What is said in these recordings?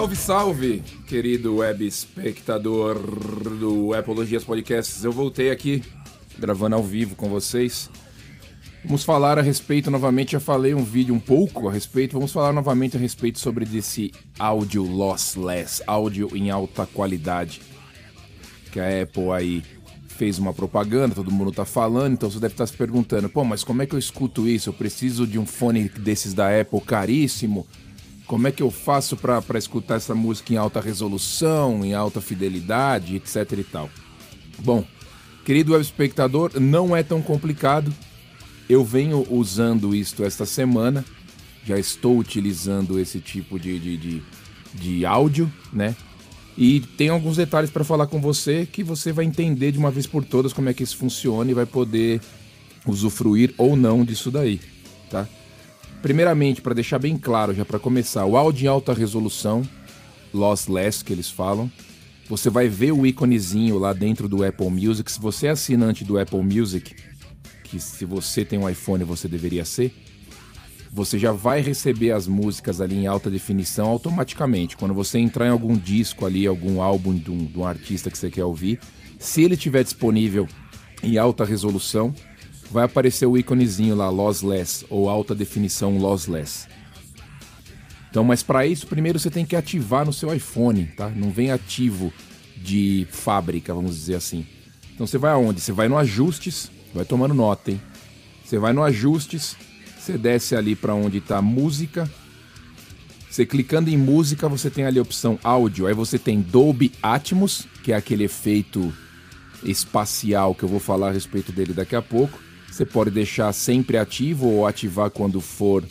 Salve, salve, querido web espectador do Apologias Podcasts. Eu voltei aqui gravando ao vivo com vocês. Vamos falar a respeito novamente. Já falei um vídeo um pouco a respeito. Vamos falar novamente a respeito sobre desse áudio lossless, áudio em alta qualidade, que a Apple aí fez uma propaganda, todo mundo tá falando, então você deve estar se perguntando, pô, mas como é que eu escuto isso? Eu preciso de um fone desses da Apple caríssimo. Como é que eu faço para escutar essa música em alta resolução, em alta fidelidade, etc e tal? Bom, querido web espectador, não é tão complicado. Eu venho usando isto esta semana, já estou utilizando esse tipo de, de, de, de áudio, né? E tem alguns detalhes para falar com você que você vai entender de uma vez por todas como é que isso funciona e vai poder usufruir ou não disso daí, tá? Primeiramente, para deixar bem claro, já para começar, o áudio em alta resolução, lossless que eles falam, você vai ver o íconezinho lá dentro do Apple Music. Se você é assinante do Apple Music, que se você tem um iPhone você deveria ser, você já vai receber as músicas ali em alta definição automaticamente. Quando você entrar em algum disco ali, algum álbum de um, de um artista que você quer ouvir, se ele estiver disponível em alta resolução, vai aparecer o íconezinho lá, lossless, ou alta definição lossless. Então, mas para isso, primeiro você tem que ativar no seu iPhone, tá? Não vem ativo de fábrica, vamos dizer assim. Então você vai aonde? Você vai no ajustes, vai tomando nota, hein? Você vai no ajustes, você desce ali para onde está música. Você clicando em música, você tem ali a opção áudio. Aí você tem Dolby Atmos, que é aquele efeito espacial que eu vou falar a respeito dele daqui a pouco. Você pode deixar sempre ativo ou ativar quando for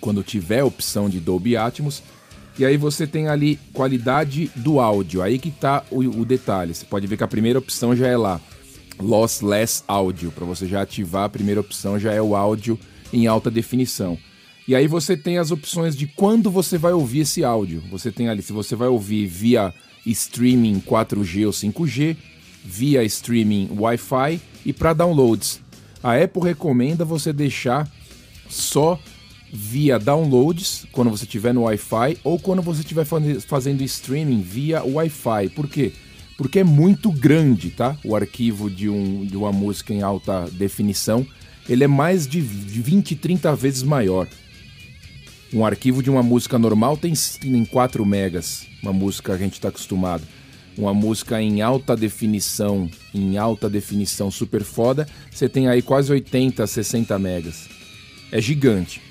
quando tiver a opção de Dolby Atmos. E aí você tem ali qualidade do áudio. Aí que está o, o detalhe. Você pode ver que a primeira opção já é lá, lossless áudio, para você já ativar a primeira opção já é o áudio em alta definição. E aí você tem as opções de quando você vai ouvir esse áudio. Você tem ali se você vai ouvir via streaming 4G ou 5G, via streaming Wi-Fi e para downloads. A Apple recomenda você deixar só via downloads quando você estiver no Wi-Fi ou quando você estiver fazendo streaming via Wi-Fi. Por quê? Porque é muito grande, tá? O arquivo de, um, de uma música em alta definição ele é mais de 20, 30 vezes maior. Um arquivo de uma música normal tem em 4 megas, uma música que a gente está acostumado. Uma música em alta definição, em alta definição super foda, você tem aí quase 80, 60 megas. É gigante.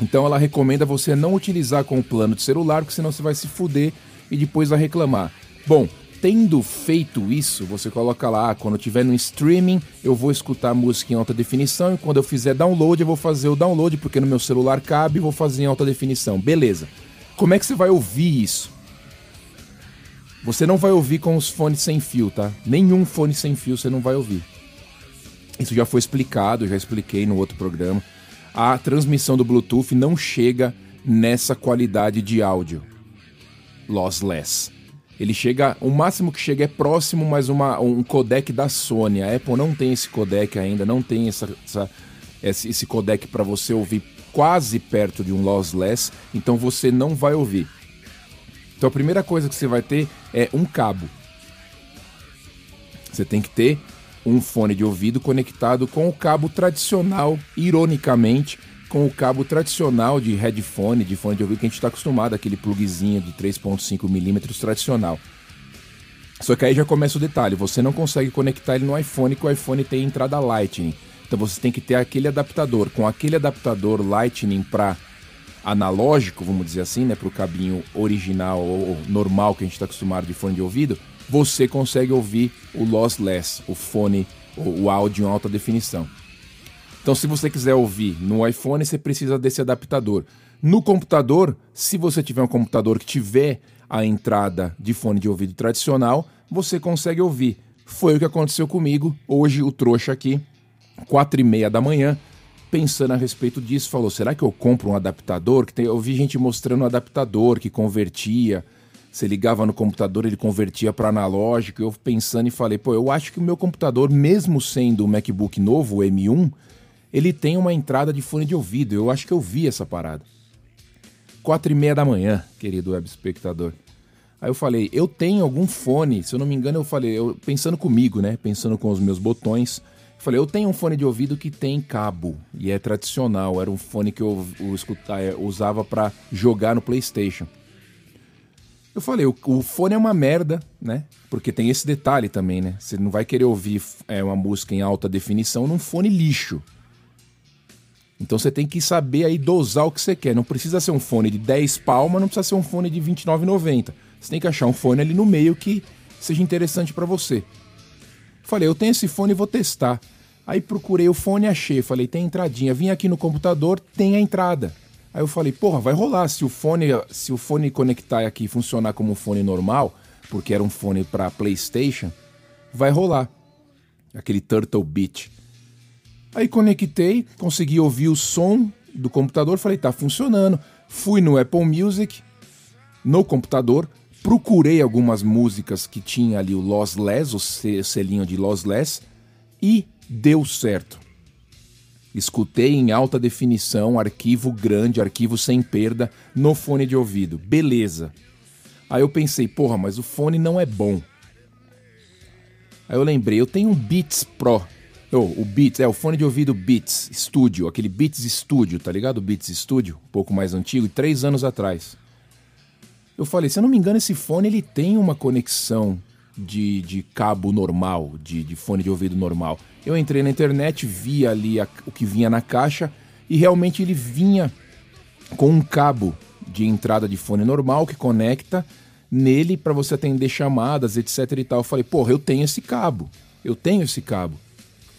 Então ela recomenda você não utilizar com o plano de celular, porque senão você vai se fuder e depois vai reclamar. Bom, tendo feito isso, você coloca lá, ah, quando eu tiver no streaming, eu vou escutar música em alta definição e quando eu fizer download, eu vou fazer o download porque no meu celular cabe, vou fazer em alta definição. Beleza. Como é que você vai ouvir isso? Você não vai ouvir com os fones sem fio, tá? Nenhum fone sem fio você não vai ouvir. Isso já foi explicado, já expliquei no outro programa. A transmissão do Bluetooth não chega nessa qualidade de áudio lossless. Ele chega, o máximo que chega é próximo, mas uma, um codec da Sony. A Apple não tem esse codec ainda, não tem essa, essa esse, codec para você ouvir quase perto de um lossless, então você não vai ouvir. Então a primeira coisa que você vai ter é um cabo. Você tem que ter um fone de ouvido conectado com o cabo tradicional, ironicamente, com o cabo tradicional de headphone, de fone de ouvido que a gente está acostumado, aquele plugzinho de 3.5 milímetros tradicional. Só que aí já começa o detalhe, você não consegue conectar ele no iPhone, que o iPhone tem entrada Lightning. Então você tem que ter aquele adaptador. Com aquele adaptador Lightning para analógico, vamos dizer assim, né, para o cabinho original ou normal que a gente está acostumado de fone de ouvido, você consegue ouvir o lossless, o fone, o áudio em alta definição. Então, se você quiser ouvir no iPhone, você precisa desse adaptador. No computador, se você tiver um computador que tiver a entrada de fone de ouvido tradicional, você consegue ouvir. Foi o que aconteceu comigo hoje, o trouxa aqui, quatro e meia da manhã, pensando a respeito disso, falou: será que eu compro um adaptador? Que tem... Eu vi gente mostrando um adaptador que convertia. Você ligava no computador, ele convertia para analógico. Eu pensando e falei: pô, eu acho que o meu computador, mesmo sendo o MacBook novo, o M1, ele tem uma entrada de fone de ouvido. Eu acho que eu vi essa parada. quatro e meia da manhã, querido web espectador. Aí eu falei, eu tenho algum fone, se eu não me engano, eu falei, eu, pensando comigo, né? Pensando com os meus botões. Eu falei, eu tenho um fone de ouvido que tem cabo e é tradicional. Era um fone que eu, eu, eu usava para jogar no PlayStation. Eu falei, o, o, fone é uma merda, né? Porque tem esse detalhe também, né? Você não vai querer ouvir é, uma música em alta definição num fone lixo. Então você tem que saber aí dosar o que você quer. Não precisa ser um fone de 10 palmas, não precisa ser um fone de R$29,90. Você tem que achar um fone ali no meio que seja interessante para você. Falei, eu tenho esse fone e vou testar. Aí procurei o fone achei. Falei, tem entradinha. Vim aqui no computador, tem a entrada. Aí eu falei, porra, vai rolar. Se o fone, se o fone conectar aqui e funcionar como um fone normal, porque era um fone para PlayStation, vai rolar. Aquele Turtle Beat. Aí conectei, consegui ouvir o som do computador, falei, tá funcionando. Fui no Apple Music, no computador, procurei algumas músicas que tinha ali o lossless, o selinho de lossless, e deu certo. Escutei em alta definição, arquivo grande, arquivo sem perda, no fone de ouvido. Beleza. Aí eu pensei, porra, mas o fone não é bom. Aí eu lembrei, eu tenho um Beats Pro. Oh, o Beats, é o fone de ouvido Beats Studio, aquele Beats Studio, tá ligado? Beats Studio, um pouco mais antigo, três anos atrás. Eu falei, se eu não me engano, esse fone ele tem uma conexão de, de cabo normal, de, de fone de ouvido normal. Eu entrei na internet, vi ali a, o que vinha na caixa e realmente ele vinha com um cabo de entrada de fone normal que conecta nele para você atender chamadas, etc e tal. Eu falei, porra, eu tenho esse cabo. Eu tenho esse cabo.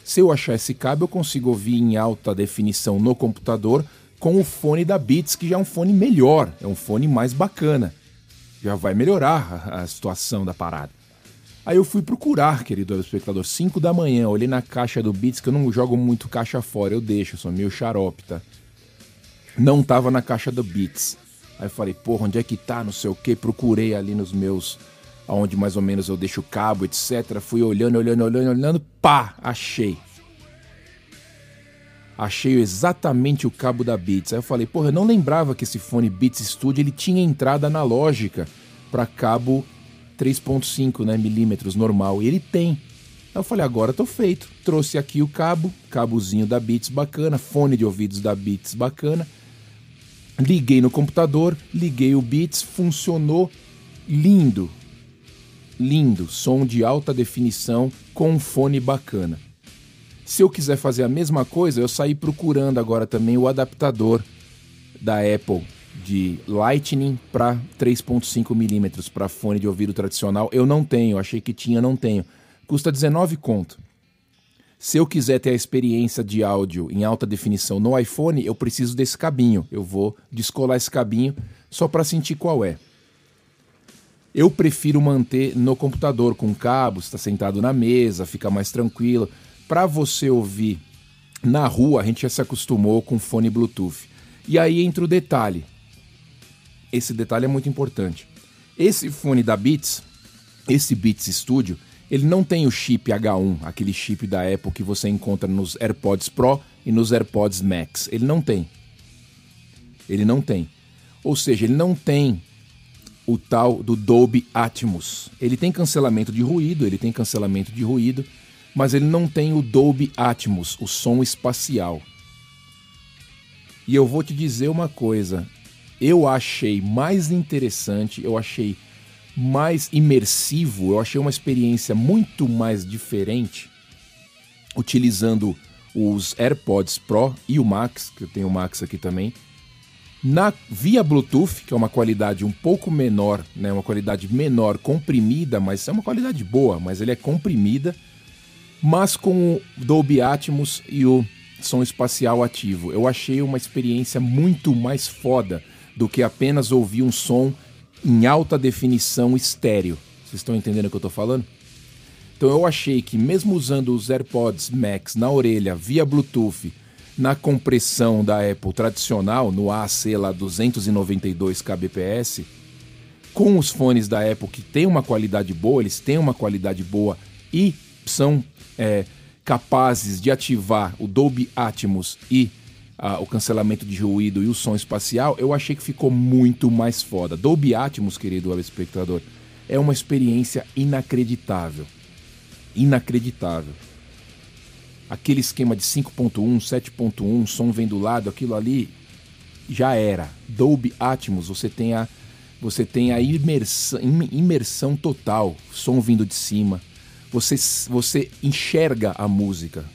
Se eu achar esse cabo, eu consigo ouvir em alta definição no computador com o fone da Beats, que já é um fone melhor, é um fone mais bacana já vai melhorar a, a situação da parada. Aí eu fui procurar, querido espectador, 5 da manhã, olhei na caixa do Beats, que eu não jogo muito caixa fora, eu deixo, eu sou meio xarope, tá? Não tava na caixa do Beats. Aí eu falei, porra, onde é que tá, não sei o que, procurei ali nos meus, aonde mais ou menos eu deixo o cabo, etc. Fui olhando, olhando, olhando, olhando, pá, achei achei exatamente o cabo da Beats. Aí eu falei, porra, eu não lembrava que esse fone Beats Studio ele tinha entrada analógica para cabo 3.5 né, milímetros normal. E ele tem. Aí eu falei, agora tô feito. Trouxe aqui o cabo, cabozinho da Beats bacana, fone de ouvidos da Beats bacana. Liguei no computador, liguei o Beats, funcionou lindo. Lindo, som de alta definição com um fone bacana. Se eu quiser fazer a mesma coisa, eu saí procurando agora também o adaptador da Apple de Lightning para 3.5 milímetros para fone de ouvido tradicional. Eu não tenho, achei que tinha, não tenho. Custa 19 conto. Se eu quiser ter a experiência de áudio em alta definição no iPhone, eu preciso desse cabinho. Eu vou descolar esse cabinho só para sentir qual é. Eu prefiro manter no computador com cabo, está sentado na mesa, fica mais tranquilo para você ouvir na rua, a gente já se acostumou com fone Bluetooth. E aí entra o detalhe. Esse detalhe é muito importante. Esse fone da Beats, esse Beats Studio, ele não tem o chip H1, aquele chip da Apple que você encontra nos AirPods Pro e nos AirPods Max. Ele não tem. Ele não tem. Ou seja, ele não tem o tal do Dolby Atmos. Ele tem cancelamento de ruído, ele tem cancelamento de ruído, mas ele não tem o Dolby Atmos, o som espacial. E eu vou te dizer uma coisa, eu achei mais interessante, eu achei mais imersivo, eu achei uma experiência muito mais diferente utilizando os AirPods Pro e o Max, que eu tenho o Max aqui também, na via Bluetooth, que é uma qualidade um pouco menor, né, uma qualidade menor comprimida, mas é uma qualidade boa, mas ele é comprimida mas com o Dolby Atmos e o som espacial ativo. Eu achei uma experiência muito mais foda do que apenas ouvir um som em alta definição estéreo. Vocês estão entendendo o que eu estou falando? Então eu achei que mesmo usando os AirPods Max na orelha via Bluetooth, na compressão da Apple tradicional, no AC lá 292 kbps, com os fones da Apple que tem uma qualidade boa, eles têm uma qualidade boa e são é, capazes de ativar o Dolby Atmos e a, o cancelamento de ruído e o som espacial, eu achei que ficou muito mais foda. Dolby Atmos, querido espectador, é uma experiência inacreditável. Inacreditável. Aquele esquema de 5.1, 7.1, som vem do lado, aquilo ali já era. Dolby Atmos, você tem a você tem a imersão total, som vindo de cima. Você, você enxerga a música,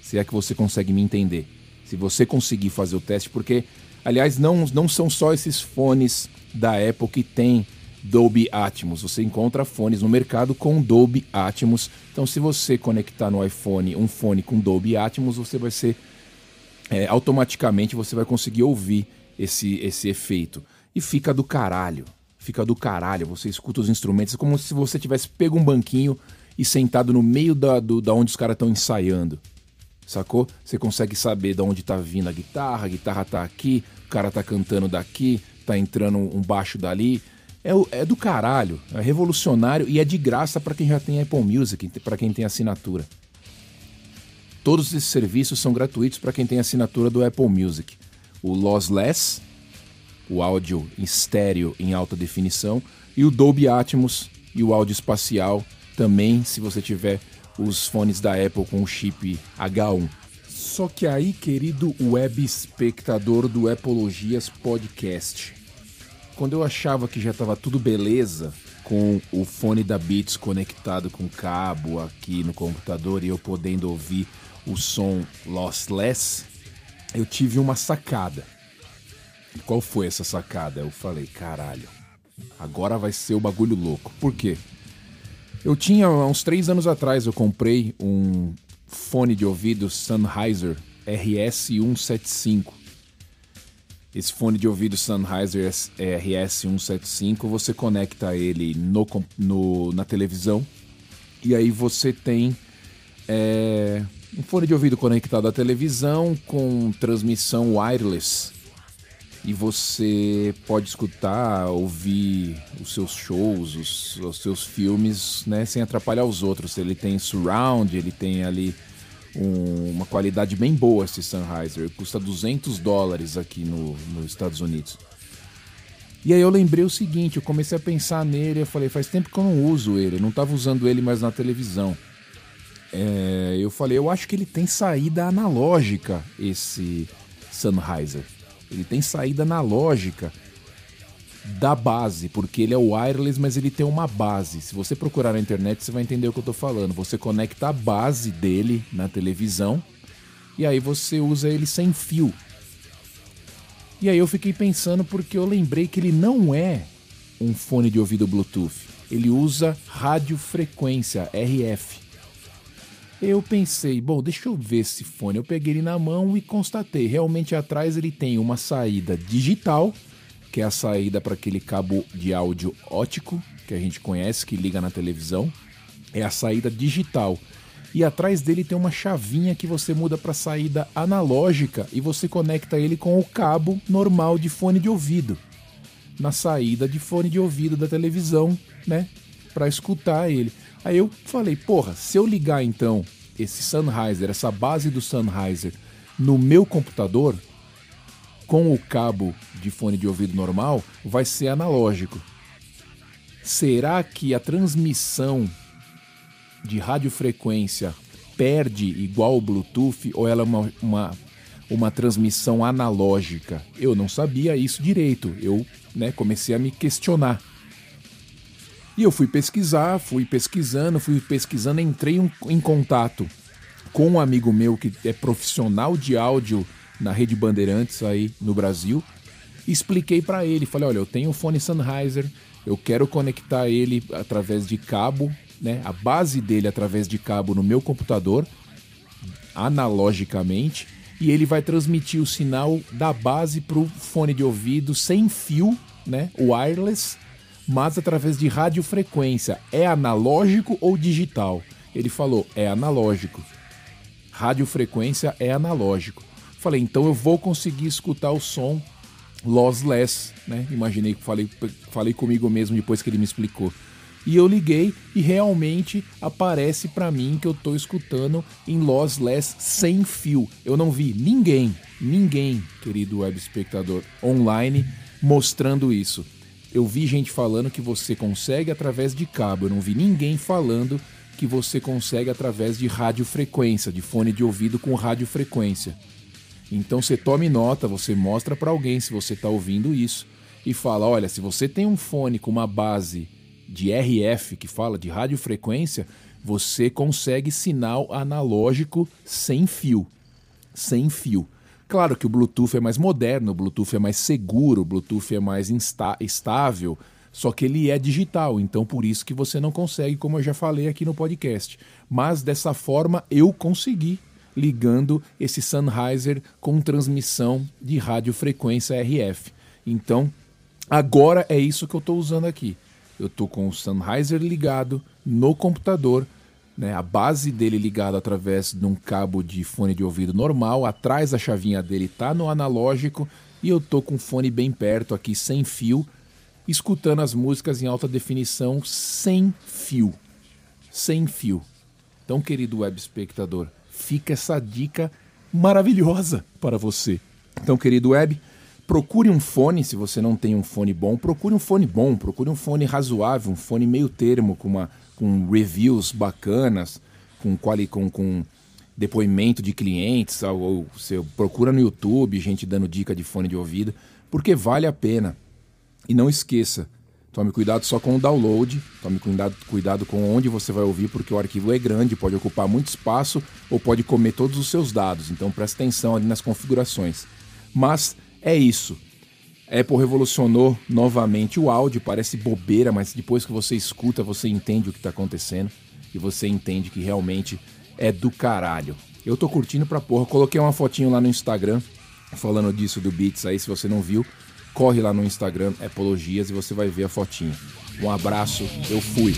se é que você consegue me entender. Se você conseguir fazer o teste, porque, aliás, não, não são só esses fones da Apple que tem Dolby Atmos. Você encontra fones no mercado com Dolby Atmos. Então, se você conectar no iPhone um fone com Dolby Atmos, você vai ser é, automaticamente você vai conseguir ouvir esse, esse efeito. E fica do caralho. Fica do caralho. Você escuta os instrumentos é como se você tivesse pego um banquinho e sentado no meio da, do, da onde os caras estão ensaiando. Sacou? Você consegue saber de onde tá vindo a guitarra, a guitarra tá aqui, o cara tá cantando daqui, tá entrando um baixo dali. É, é do caralho, é revolucionário e é de graça para quem já tem Apple Music, para quem tem assinatura. Todos esses serviços são gratuitos para quem tem assinatura do Apple Music. O Lossless, o áudio em estéreo em alta definição, e o Dolby Atmos e o áudio espacial também, se você tiver os fones da Apple com o chip H1. Só que aí, querido web espectador do Apologias Podcast, quando eu achava que já estava tudo beleza com o fone da Beats conectado com cabo aqui no computador e eu podendo ouvir o som lossless, eu tive uma sacada. Qual foi essa sacada? Eu falei, caralho, agora vai ser o bagulho louco. Por quê? Eu tinha, uns três anos atrás, eu comprei um fone de ouvido Sennheiser RS175. Esse fone de ouvido Sennheiser RS175, você conecta ele no, no, na televisão e aí você tem é, um fone de ouvido conectado à televisão com transmissão wireless e você pode escutar, ouvir os seus shows, os, os, seus filmes, né, sem atrapalhar os outros. Ele tem surround, ele tem ali um, uma qualidade bem boa esse Sennheiser. Custa 200 dólares aqui no, nos Estados Unidos. E aí eu lembrei o seguinte, eu comecei a pensar nele, eu falei, faz tempo que eu não uso ele, não estava usando ele mais na televisão. É, eu falei, eu acho que ele tem saída analógica, esse Sennheiser. Ele tem saída analógica da base, porque ele é wireless, mas ele tem uma base. Se você procurar na internet, você vai entender o que eu estou falando. Você conecta a base dele na televisão e aí você usa ele sem fio. E aí eu fiquei pensando porque eu lembrei que ele não é um fone de ouvido Bluetooth. Ele usa radiofrequência, RF. Eu pensei, bom, deixa eu ver esse fone. Eu peguei ele na mão e constatei, realmente atrás ele tem uma saída digital, que é a saída para aquele cabo de áudio ótico que a gente conhece, que liga na televisão. É a saída digital. E atrás dele tem uma chavinha que você muda para saída analógica e você conecta ele com o cabo normal de fone de ouvido. Na saída de fone de ouvido da televisão, né? Para escutar ele. Aí eu falei, porra, se eu ligar então esse Sennheiser, essa base do Sennheiser no meu computador, com o cabo de fone de ouvido normal, vai ser analógico. Será que a transmissão de radiofrequência perde igual o Bluetooth ou ela é uma, uma, uma transmissão analógica? Eu não sabia isso direito. Eu né, comecei a me questionar. E eu fui pesquisar, fui pesquisando, fui pesquisando, entrei um, em contato com um amigo meu que é profissional de áudio na Rede Bandeirantes aí no Brasil. Expliquei para ele, falei, olha, eu tenho um fone Sennheiser, eu quero conectar ele através de cabo, né, a base dele através de cabo no meu computador, analogicamente, e ele vai transmitir o sinal da base para o fone de ouvido sem fio, né, wireless, mas através de radiofrequência. É analógico ou digital? Ele falou: é analógico. Radiofrequência é analógico. Falei, então eu vou conseguir escutar o som lossless, né? Imaginei que falei, falei comigo mesmo depois que ele me explicou. E eu liguei e realmente aparece para mim que eu tô escutando em lossless sem fio. Eu não vi ninguém, ninguém, querido web espectador, online mostrando isso. Eu vi gente falando que você consegue através de cabo, eu não vi ninguém falando que você consegue através de radiofrequência, de fone de ouvido com radiofrequência. Então você tome nota, você mostra para alguém se você está ouvindo isso e fala: olha, se você tem um fone com uma base de RF, que fala de radiofrequência, você consegue sinal analógico sem fio. Sem fio. Claro que o Bluetooth é mais moderno, o Bluetooth é mais seguro, o Bluetooth é mais estável, só que ele é digital, então por isso que você não consegue, como eu já falei aqui no podcast. Mas dessa forma eu consegui, ligando esse Sennheiser com transmissão de radiofrequência RF. Então, agora é isso que eu estou usando aqui. Eu estou com o Sennheiser ligado no computador, né, a base dele ligada através de um cabo de fone de ouvido normal, atrás a chavinha dele está no analógico e eu tô com o fone bem perto aqui sem fio, escutando as músicas em alta definição sem fio. Sem fio. Então, querido web espectador, fica essa dica maravilhosa para você. Então, querido web, procure um fone, se você não tem um fone bom, procure um fone bom, procure um fone razoável, um fone meio termo com uma com reviews bacanas, com, quali, com, com depoimento de clientes, ou, ou você procura no YouTube gente dando dica de fone de ouvido, porque vale a pena. E não esqueça, tome cuidado só com o download, tome cuidado, cuidado com onde você vai ouvir, porque o arquivo é grande, pode ocupar muito espaço ou pode comer todos os seus dados, então preste atenção ali nas configurações. Mas é isso. Apple revolucionou novamente o áudio, parece bobeira, mas depois que você escuta, você entende o que está acontecendo e você entende que realmente é do caralho. Eu tô curtindo pra porra, coloquei uma fotinho lá no Instagram falando disso do Beats aí, se você não viu, corre lá no Instagram, Apologias, e você vai ver a fotinha. Um abraço, eu fui.